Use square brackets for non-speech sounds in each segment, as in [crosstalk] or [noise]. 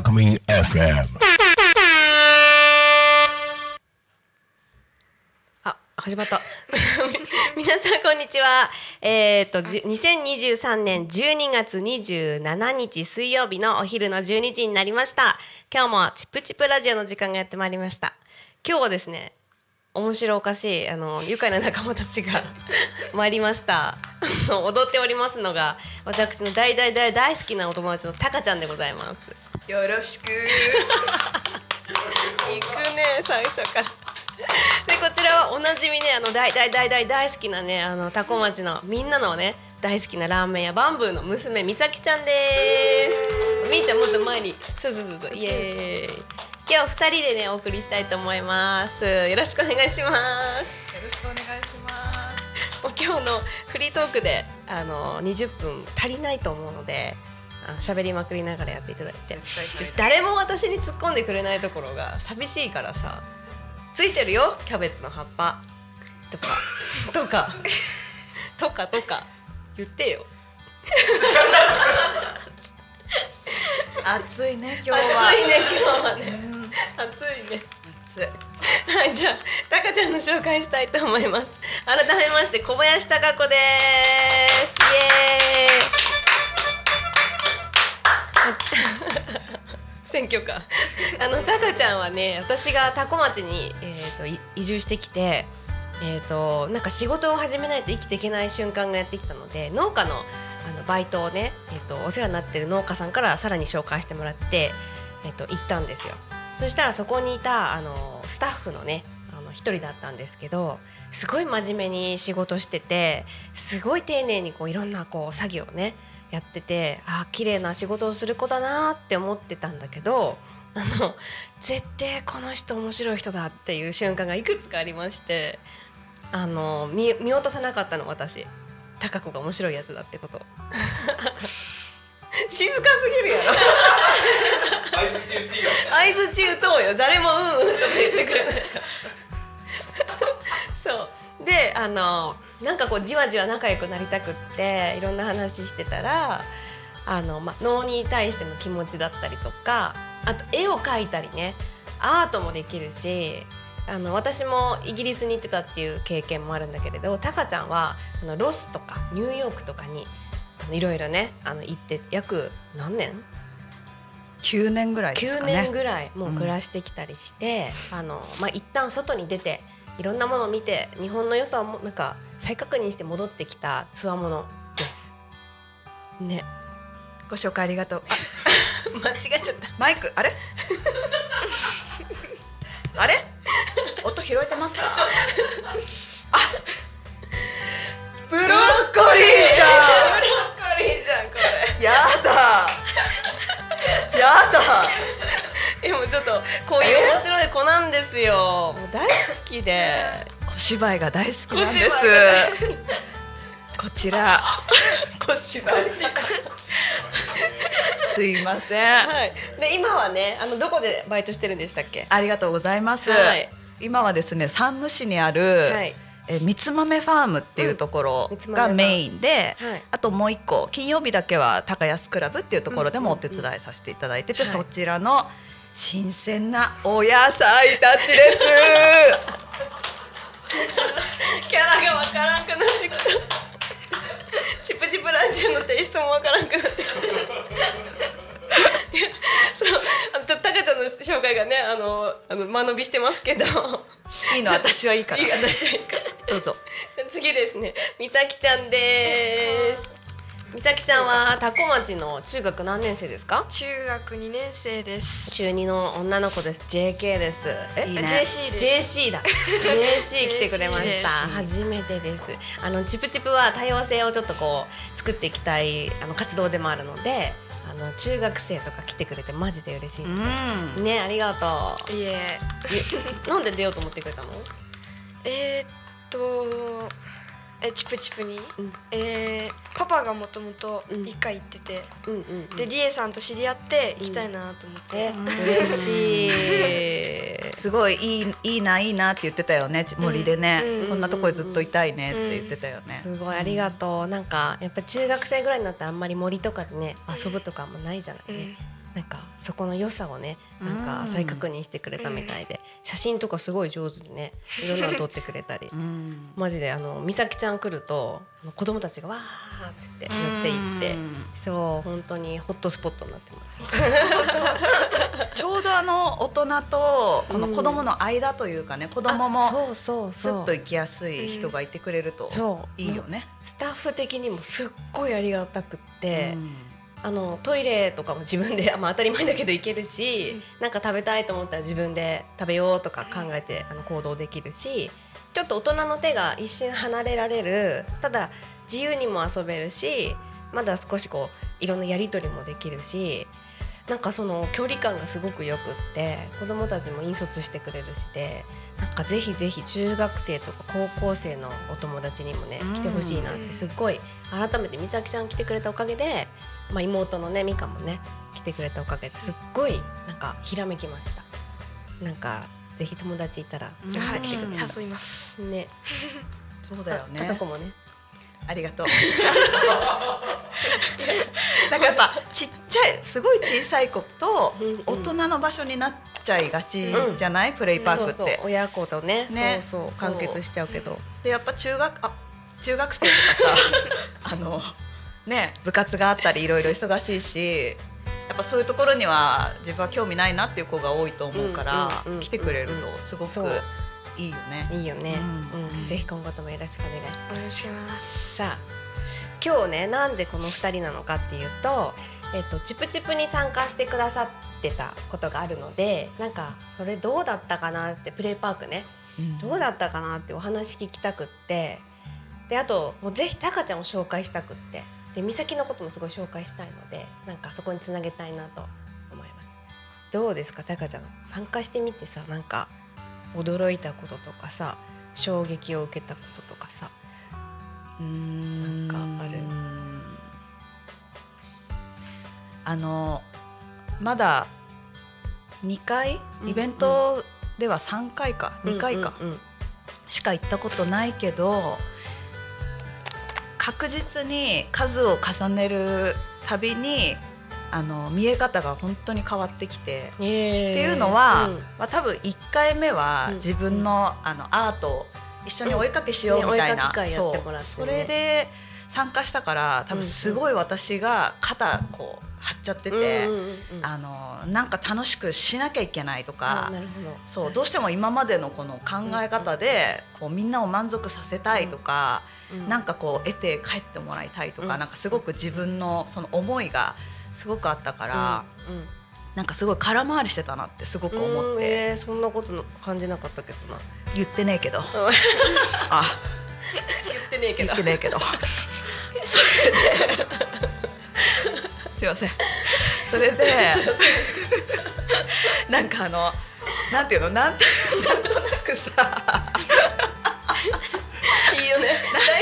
Alchemy FM. あ、始まった。[laughs] 皆さんこんにちは。えっ、と2023年12月27日水曜日のお昼の12時になりました。今日もチップチップラジオの時間がやってまいりました。今日はですね、面白おかしいあの愉快な仲間たちが [laughs] 参りました。踊っておりますのが私の大大大大好きなお友達のタカちゃんでございます。よろしく [laughs] 行くね最初から。でこちらはおなじみねあの大大大大大好きなねあのタコ町のみんなのね大好きなラーメン屋バンブーの娘みさきちゃんです。みーちゃんもっと前にそうそうそうそうイエーイ。今日二人でねお送りしたいと思います。よろしくお願いします。よろしくお願いします。もう今日のフリートークであの20分足りないと思うのであ喋りまくりながらやっていただいて。誰も私に突っ込んでくれないところが寂しいからさついてるよキャベツの葉っぱ。とか [laughs] とかとかとか言ってよ。[laughs] 暑いね今日は。暑いね今日はね。うん暑いね暑いはい、じゃあ、たかちゃんの紹介したいと思います。改めまして、小林貴子です。イエーイ。選挙か。あの、たかちゃんはね、私が多古町に、えっ、と、い移住してきて。えっ、と、なんか仕事を始めないと生きていけない瞬間がやってきたので、農家の。あのバイトをね、えっ、と、お世話になってる農家さんから、さらに紹介してもらって。えっ、と、行ったんですよ。そしたらそこにいたあのスタッフのねあの一人だったんですけどすごい真面目に仕事しててすごい丁寧にこういろんなこう作業をねやっててあ綺麗な仕事をする子だなって思ってたんだけどあの絶対この人面白い人だっていう瞬間がいくつかありましてあの見見落とさなかったの私。貴子が面白いやつだってこと。静かすぎるやろ。相づち打とうよ。誰もうんうんとか言ってくれない。からそう。であのなんかこうじわじわ仲良くなりたくっていろんな話してたらあの、ま、能に対しての気持ちだったりとかあと絵を描いたりね。アートもできるしあの私もイギリスに行ってたっていう経験もあるんだけれどタカちゃんはあのロスとかニューヨークとかにいろいろねあの行って約何年？9年ぐらいです9かね。年ぐらいもう暮らしてきたりして、あのまあ一旦外に出ていろんなものを見て日本の良さをもなんか再確認して戻ってきたつわものです。ね。ご紹介ありがとう。あ [laughs] 間違えちゃった。マイクあれ？[laughs] あれ？音拾えてますか？あブロッコリーじゃんやだ。やだ。でもちょっとこういう面白い子なんですよ。もう大好きで。小芝居が大好きなんです。こちら。小芝居。すいません。はい。で今はねあのどこでバイトしてるんでしたっけ？ありがとうございます、はい。今はですね山武市にある、はいえみつ豆ファームっていうところがメインで、はい。あともう一個金曜日だけは高安クラブっていうところでもお手伝いさせていただいてて、うんうんうんそちらの新鮮なお野菜たちです。[laughs] キャラがわからんくなってきた。チプチプラジオのテイストもわからんくなってきた。い [laughs] やそう、あのちょっとタカちゃんの紹介がね、あの、あの間延びしてますけど。いいの私はいいからいい私はいいから。どうぞ次ですね、みさきちゃんです。みさきちゃんは多古町の中学何年生ですか？中学2年生です。中二の女の子です。JK です。えいいね JC です JC だ JC 来てくれました初めてですあのチプチプは多様性をちょっとこう作っていきたいあの活動でもあるのであの中学生とか来てくれてマジで嬉しい、うん。ねありがとう。いえ、えなんで出ようと思ってくれたの？えー、っと、えチプチプに、うん。えーパパがもともとうん。一回行ってて、うんうん、うん、でリエさんと知り合って行きたいなと思って、え嬉しいすごいいいいいないいなって言ってたよね森でね、うん。こんなとこでずっといたいねって言ってたよね、すごいありがとう。なんかやっぱ中学生ぐらいになったらあんまり森とかでね遊ぶとかもないじゃないね、なんかそこの良さをねなんか再確認してくれたみたいで、写真とかすごい上手にねいろんなの撮ってくれたり。うん。マジであの美咲ちゃん来ると子供たちがわーって言って乗っていって。うんそう本当にホットスポットになってます。[laughs] ちょうどあの大人とこの子供の間というかね、子供もそうそうスそう。ッと行きやすい人がいてくれるといいよね。スタッフ的にもすっごいありがたくって、うんあのトイレとかも自分で、[laughs] まあ、当たり前だけど行けるし、なんか食べたいと思ったら自分で食べようとか考えてあの行動できるしちょっと大人の手が一瞬離れられるただ自由にも遊べるしまだ少しこういろんなやり取りもできるしなんかその距離感がすごくよくって子供たちも引率してくれるしでなんかぜひぜひ中学生とか高校生のお友達にもねうん。来てほしいなってすっごい改めて美咲ちゃん来てくれたおかげで、まあ、妹のね美香もね来てくれたおかげですっごいなんかひらめきました。なんかぜひ友達いたら誘います。ね。[laughs] そうだよね。こもね。ありがとう。[laughs] なんかやっぱちっちゃいすごい小さい子とうんうん。大人の場所になっちゃいがちじゃない、プレイパークって。そうそう。親子とねね。そうそう完結しちゃうけど。でやっぱ中学あ中学生とかさ [laughs] あのね部活があったりいろいろ忙しいしやっぱそういうところには自分は興味ないなっていう子が多いと思うから、うんうんうん来てくれるとすごくいいよね。いいよね、うん。うん。ぜひ今後ともよろしくお願いします。お願いします。さあ今日ねなんでこの2人なのかっていうと、えっと、チプチプに参加してくださってたことがあるのでなんかそれどうだったかなってプレイパークねどうだったかなってお話聞きたくってであともうぜひタカちゃんを紹介したくってで美咲のこともすごい紹介したいのでなんかそこにつなげたいなと思います。どうですかタカちゃん？参加してみてさなんか驚いたこととかさ衝撃を受けたこととかさ。なんかあのまだ2回うんイベントでは3回か、2回か、うんうんうん。しか行ったことないけど確実に数を重ねるたびにあの見え方が本当に変わってきて、えー。っていうのは、うん。まあ、多分1回目はうん。自分の,、あのアートを一緒にお絵かきしよううん。みたいな、ね。そう。それで参加したから多分すごい私が肩こう張っちゃってて、うんうんうんうん。あのなんか楽しくしなきゃいけないとか。そうどうしても今までのこの考え方で、こうみんなを満足させたいとか、なんかこう得て帰ってもらいたいとか、うん。なんかすごく自分のその思いがすごくあったから、うんうん。なんかすごい空回りしてたなってすごく思って、うんえーそんなことの感じなかったけどな。言ってねえけど。あ。[laughs] 言ってねえけ言ってねえけどそれで [laughs] すいません。それでなんかあのなんていうの？なんとなんとなくさ。いいよね。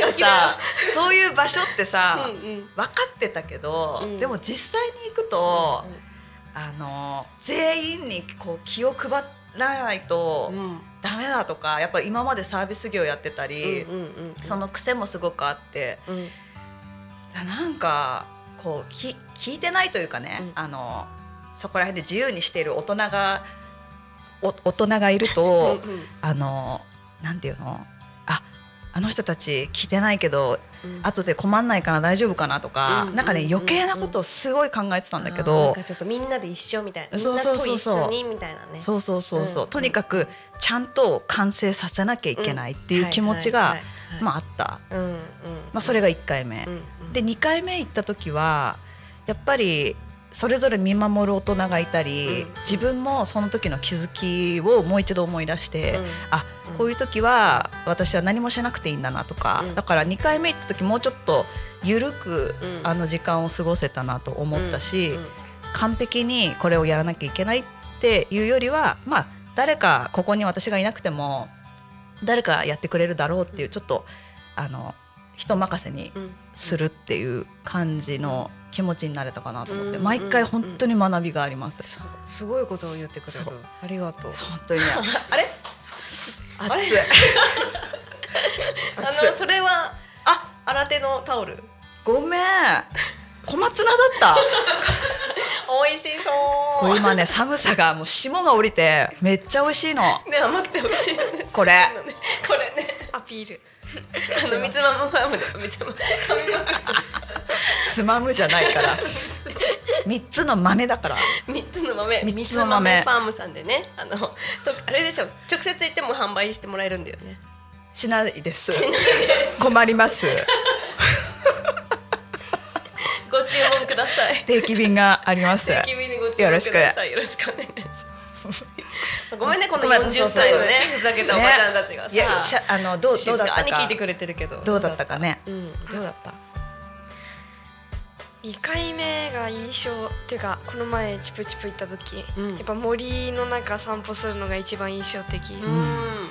なんかさそういう場所ってさ、うんうん。分かってたけど、うん。でも実際に行くと、あの全員にこう気を配らないとうん。うんダメだとかやっぱ今までサービス業やってたり、うんうんうん。その癖もすごくあってうんなんかこうき聞いてないというかね、うん。あのそこら辺で自由にしている大人がお大人がいると、うんうん。あのなんていうの？ああの人たち聞いてないけどうん。後で困んないかな大丈夫かなとか、うん。なんかねうん余計なことをすごい考えてたんだけど、かちょっとみんなで一緒みたいな。そうそうそうとそう。一緒にみたいなね。そうそうそうそう、うん。とにかくちゃんと完成させなきゃいけないっていう気持ちが、まああった、あうんうん。まあ、それが1回目、うんうんで2回目行った時はやっぱりそれぞれ見守る大人がいたり、うん。自分もその時の気づきをもう一度思い出して、うん。あこういう時は私は何もしなくていいんだなとか、うん。だから2回目行った時もうちょっと緩く、うん。あの時間を過ごせたなと思ったし、うん。完璧にこれをやらなきゃいけないっていうよりはまあ誰かここに私がいなくても誰かやってくれるだろうっていうちょっとあの人任せにうんするっていう感じの気持ちになれたかなと思ってうん毎回本当に学びがあります。すごいことを言ってくれる。ありがとう。本当にね。[laughs] あれ？あれ？[laughs] 熱い。あのそれはあ新手のタオル。ごめん。小松菜だった。[laughs] 美味しそう。これ今ね寒さがもう霜が降りてめっちゃ美味しいの。ね甘くて美味しいこれ。これね。アピールあの三つ葉もファームで三つ葉髪の毛つまむじゃないから。三つの豆だから。三つの豆。三三つつの豆豆ファームさんでね。あのとあれでしょ直接行っても販売してもらえるんだよね。しないです。しないです。困ります。ご注文ください。定期便があります。定期便でご注文ください。よろしくお願いしますごめんねこのごめん40歳のねふざけたおばちゃんたちがさ、いやしゃあのどうど静うだったか。かに聞いてくれてるけど。どうだったかね。うんどうだった？2回目が印象っていうかこの前チプチプ行った時、うん。やっぱ森の中散歩するのが一番印象的、うん。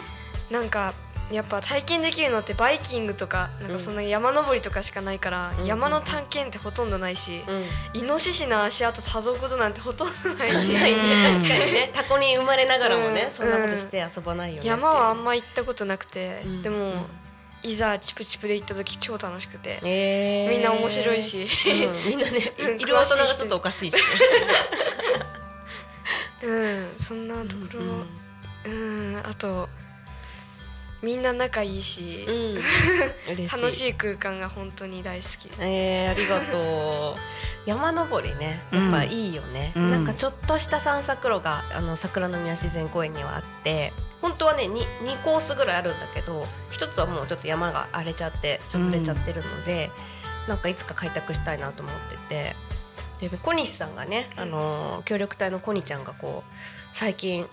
なんかやっぱ体験できるのってバイキングとかなんかそんな山登りとかしかないから、うん山の探検ってほとんどないし、うん。イノシシの足跡たどることなんてほとんどないし。ないね確かにね。[laughs] タコに生まれながらもね、うん。そんなことして遊ばないよね山はあんま行ったことなくて、うん。でも、いざチプチプで行った時超楽しくて、えー。みんな面白いし、うん。みんなね [laughs] うんいる大人がちょっとおかしいしね。うん。そんなところ、うん。あとみんな仲いいし、うん。嬉しい。楽しい空間が本当に大好き。えー、ありがとう。[laughs] 山登りねやっぱいいよね、うん。なんかちょっとした散策路があの桜の宮自然公園にはあって本当はね 2, 2コースぐらいあるんだけど一つはもうちょっと山が荒れちゃって潰れちゃってるので、なんかいつか開拓したいなと思ってて。で小西さんがね、あのー協力隊のコニちゃんがこう最近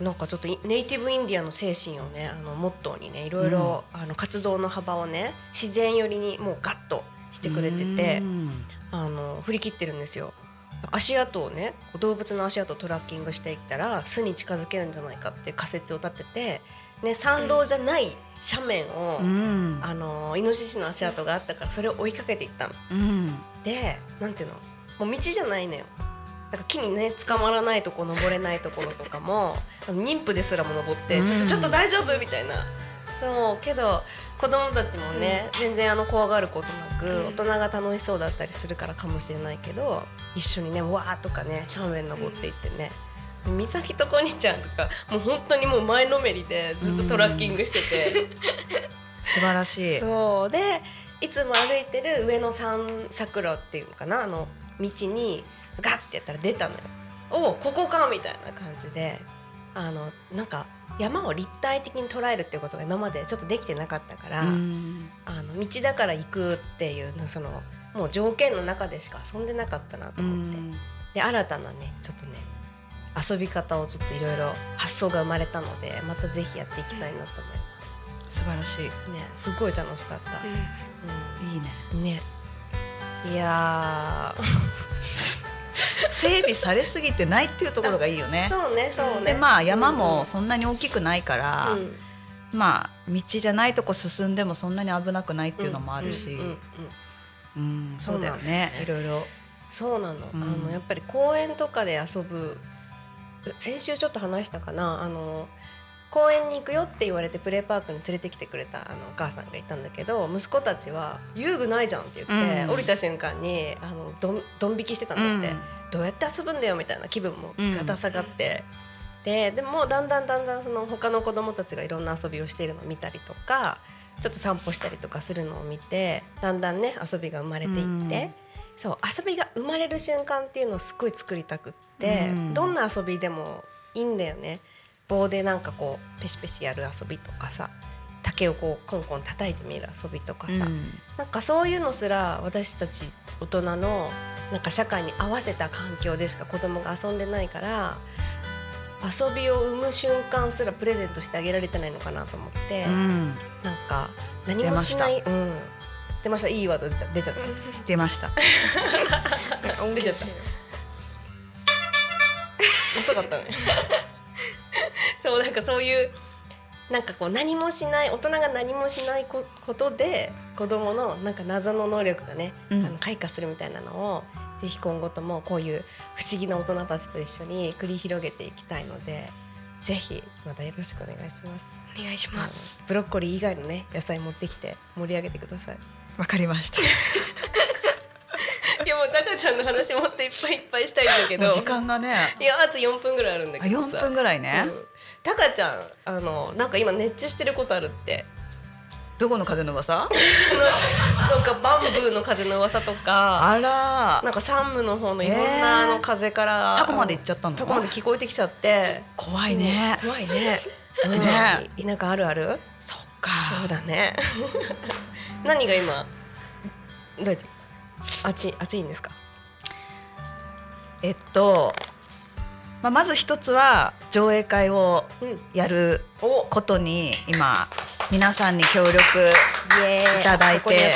なんかちょっとイネイティブインディアンの精神をねあのモットーにねいろいろ、あの活動の幅をね自然寄りにもうガッとしてくれててうんあの振り切ってるんですよ。足跡をね動物の足跡をトラッキングしていったら巣に近づけるんじゃないかって仮説を立てて、ね、山道じゃない斜面を、うんあのイノシシの足跡があったからそれを追いかけていったの。うんでなんていうの？もう道じゃないのよ。なんか木にね捕まらないとこ登れないところとかも妊婦ですらも登って、うん。ちょっとちょっと大丈夫？みたいな。そうけど子供たちもね、全然あの怖がることなく、うん。大人が楽しそうだったりするからかもしれないけど一緒にねわーとかね斜面登っていってね、で美咲とこにちゃんとかもう本当にもう前のめりでずっとトラッキングしてて。素晴らしい。そう。でいつも歩いてる上の散策路っていうのかな？あの道にガッてやったら出たのよ。おおここかみたいな感じで。あのなんか山を立体的に捉えるっていうことが今までちょっとできてなかったから、うん。あの道だから行くっていうのそのもう条件の中でしか遊んでなかったなとう思って、ん。で新たなねちょっとね遊び方をちょっといろいろ発想が生まれたのでまたぜひやっていきたいなと思いま素晴らしい。す。ねすごい楽しかった。いいね。うん。ね。いや [laughs] 整備されすぎてないっていうところがいいよーねそうねそうね。でまあ山もそんなに大きくないから、うん。まあ道じゃないとこ進んでもそんなに危なくないっていうのもあるし、うんそうだよね。いろいろ。そうなの,、ん。あのやっぱり公園とかで遊ぶ先週ちょっと話したかな。あの公園に行くよって言われてプレーパークに連れてきてくれたあのお母さんがいたんだけど息子たちは「遊具ないじゃん」って言って、うん。降りた瞬間にあのどんどん引きしてたんだって、どうやって遊ぶんだよみたいな気分もガタ下がって、ででもだんだんだんだんその他の子供たちがいろんな遊びをしているのを見たりとかちょっと散歩したりとかするのを見てだんだんね遊びが生まれていって、うん。そう遊びが生まれる瞬間っていうのをすごい作りたくって、うん。どんな遊びでもいいんだよね棒でなんかこうペシペシやる遊びとかさ竹をこうコンコン叩いてみる遊びとかさ、うん。なんかそういうのすら私たち大人のなんか社会に合わせた環境でしか子供が遊んでないから遊びを生む瞬間すらプレゼントしてあげられてないのかなと思って、うん。なんか何もしないうん。出ました。いいワード出ちゃ [laughs] [laughs] 出ちゃった。出ました。うん出ちゃった。遅かったね [laughs] そうなんかそういうなんかこう何もしない大人が何もしないこことで子供のなんか謎の能力がね、うんあの開花するみたいなのをぜひ今後ともこういう不思議な大人たちと一緒に繰り広げていきたいのでぜひまたよろしくお願いします。お願いしますブロッコリー以外のね野菜持ってきて盛り上げてください。わかりました。[laughs] いやもうタカちゃんの話もっといっぱいいっぱいしたいんだけど時間がね、いやあと4分ぐらいあるんだあけどさ4分ぐらいね。うんタカちゃんあのなんか今熱中してることあるって。どこの風の噂？[laughs] なんかバンブーの風の噂とか。あら。なんか山武の方のいろんなあの風から、タコまで行っちゃったの？タコまで聞こえてきちゃって。怖いね。怖い [laughs] ね。うん。ね田舎あるある？そっか。そうだね。[laughs] 何が今だって暑い暑いんですか？えっと、まあまず一つは上映会をうん。やるお。ことに今皆さんに協力いただいて。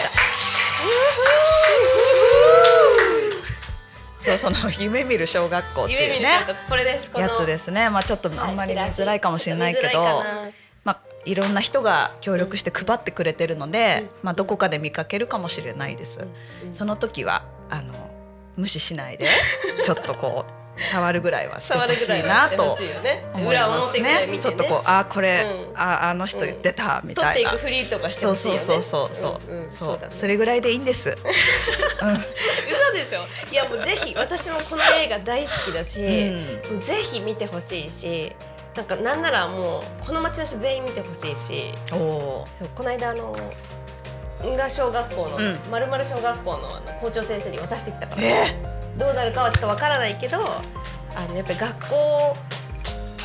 そうその [laughs] 夢見る小学校っていうね。やつですね。まあちょっとあんまり見づらいかもしれないけど、まあいろんな人が協力して配ってくれてるので、うん。まあどこかで見かけるかもしれないです。うん。その時はあの無視しないで [laughs] ちょっとこう触るぐらいはして触ほしるぐらいはいなと思いますね。てね。ちょっとこうあこれ、うん。ああの人言ってたみたいな。取っていく。フリーとかしてそうほしいよね。そうそうそうそう、んんそそうね。それぐらいでいいんです。[laughs] うん。嘘でしょ。いやもうぜひ私もこの映画大好きだし、もうぜひ見てほしいしなんかなんならもうこの町の人全員見てほしいし。おおそうこの間あの運河小学校の、うん。まるまる小学校のあの校長先生に渡してきたから、えどうなるかはちょっとわからないけどあのやっぱり学校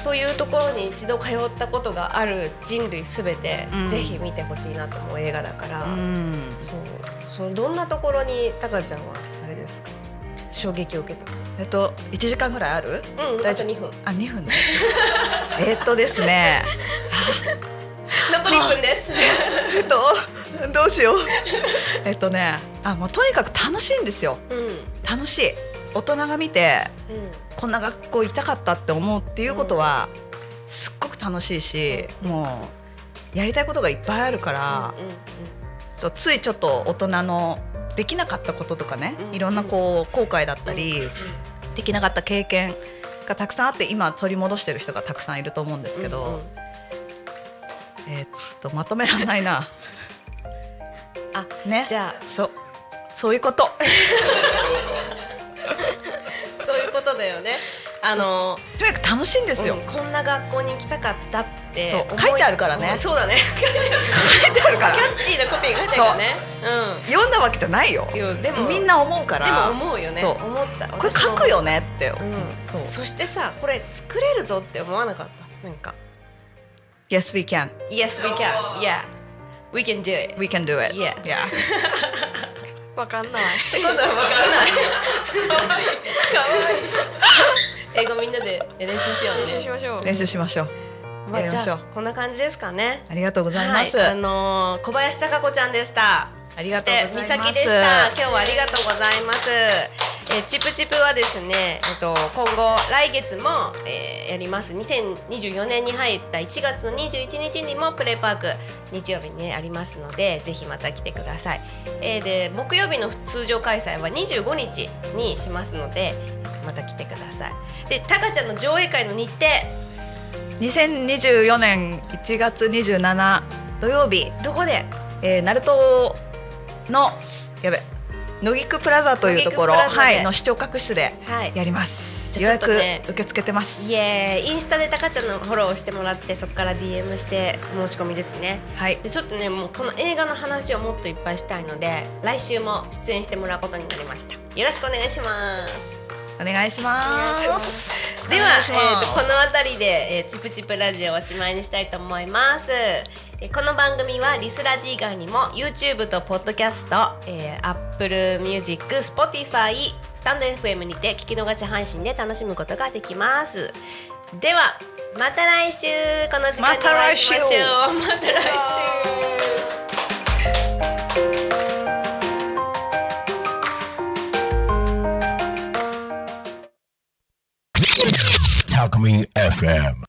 というところに一度通ったことがある人類すべて、うんぜひ見てほしいなと思う映画だから、うん。そうそのどんなところにタカちゃんはあれですか？衝撃を受けたえっと一時間ぐらいある？うんあと大丈夫2分あ二分ね。えっとですね。[laughs] 残り1分です [laughs] えっと [laughs] どうしよう。えっとねあもうとにかく楽しいんですよ。うんうん楽しい。大人が見てこんな学校行きたかったって思うっていうことは、すっごく楽しいし、もうやりたいことがいっぱいあるから、うついちょっと大人のできなかったこととかね、うんいろんなこう後悔だったり、できなかった経験がたくさんあって今取り戻してる人がたくさんいると思うんですけど、うんうんえーっとまとめらんないな。あね。じゃあそう。そういうこと。[laughs] そういうことだよね。あのとにかく楽しいんですよ。うんこんな学校に行きたかったって書いてあるからね。うんそうだね。書いてあるから。キャッチーなコピーが書いてあるからね。読んだわけじゃないよ。でもみんな思うから。でも思うよね。そう。思った。これ書くよねって、うん。そう。そしてさこれ作れるぞって思わなかった？なんか。Yes we can. Yes we can. Yeah we can do it. We can do it. Yeah. yeah. [laughs] わかんない。ちょ今度は分からない。かわいい。かわいい英語みんなで練習しようね。練習しましょう。練習しましょう。まあやりましょう。じゃあこんな感じですかね。ありがとうございます、はい、あのー小林貴子ちゃんでした。ありがとうございますでした。今日はありがとうございます。えーチプチプはですね、えっと今後来月も、えーやります。2024年に入った1月の21日にもプレイパーク日曜日にねありますので、ぜひまた来てください。えーで木曜日の通常開催は25日にしますので、また来てください。で、タカちゃんの上映会の日程。2024年1月27土曜日、どこで？えー、鳴門のやべ野木区プラザというところ、はい、の視聴覚室ではい。やります、じ予約受け付けてます。イエーイ。インスタでタカちゃんのフォローをしてもらってそこから DM して申し込みですね。はい。でちょっとねもうこの映画の話をもっといっぱいしたいので来週も出演してもらうことになりました。よろしくお願いします。お願いしますでは、えーとこの辺りで、えーチプチプラジオをおしまいにしたいと思います、えーこの番組はリスラジ以外にも YouTube と Podcast、えー、Apple Music、Spotify、スタンド FM にて聞き逃し配信で楽しむことができます。ではまた来週。この時間にお会いしましょう。また来週 Alchemy FM.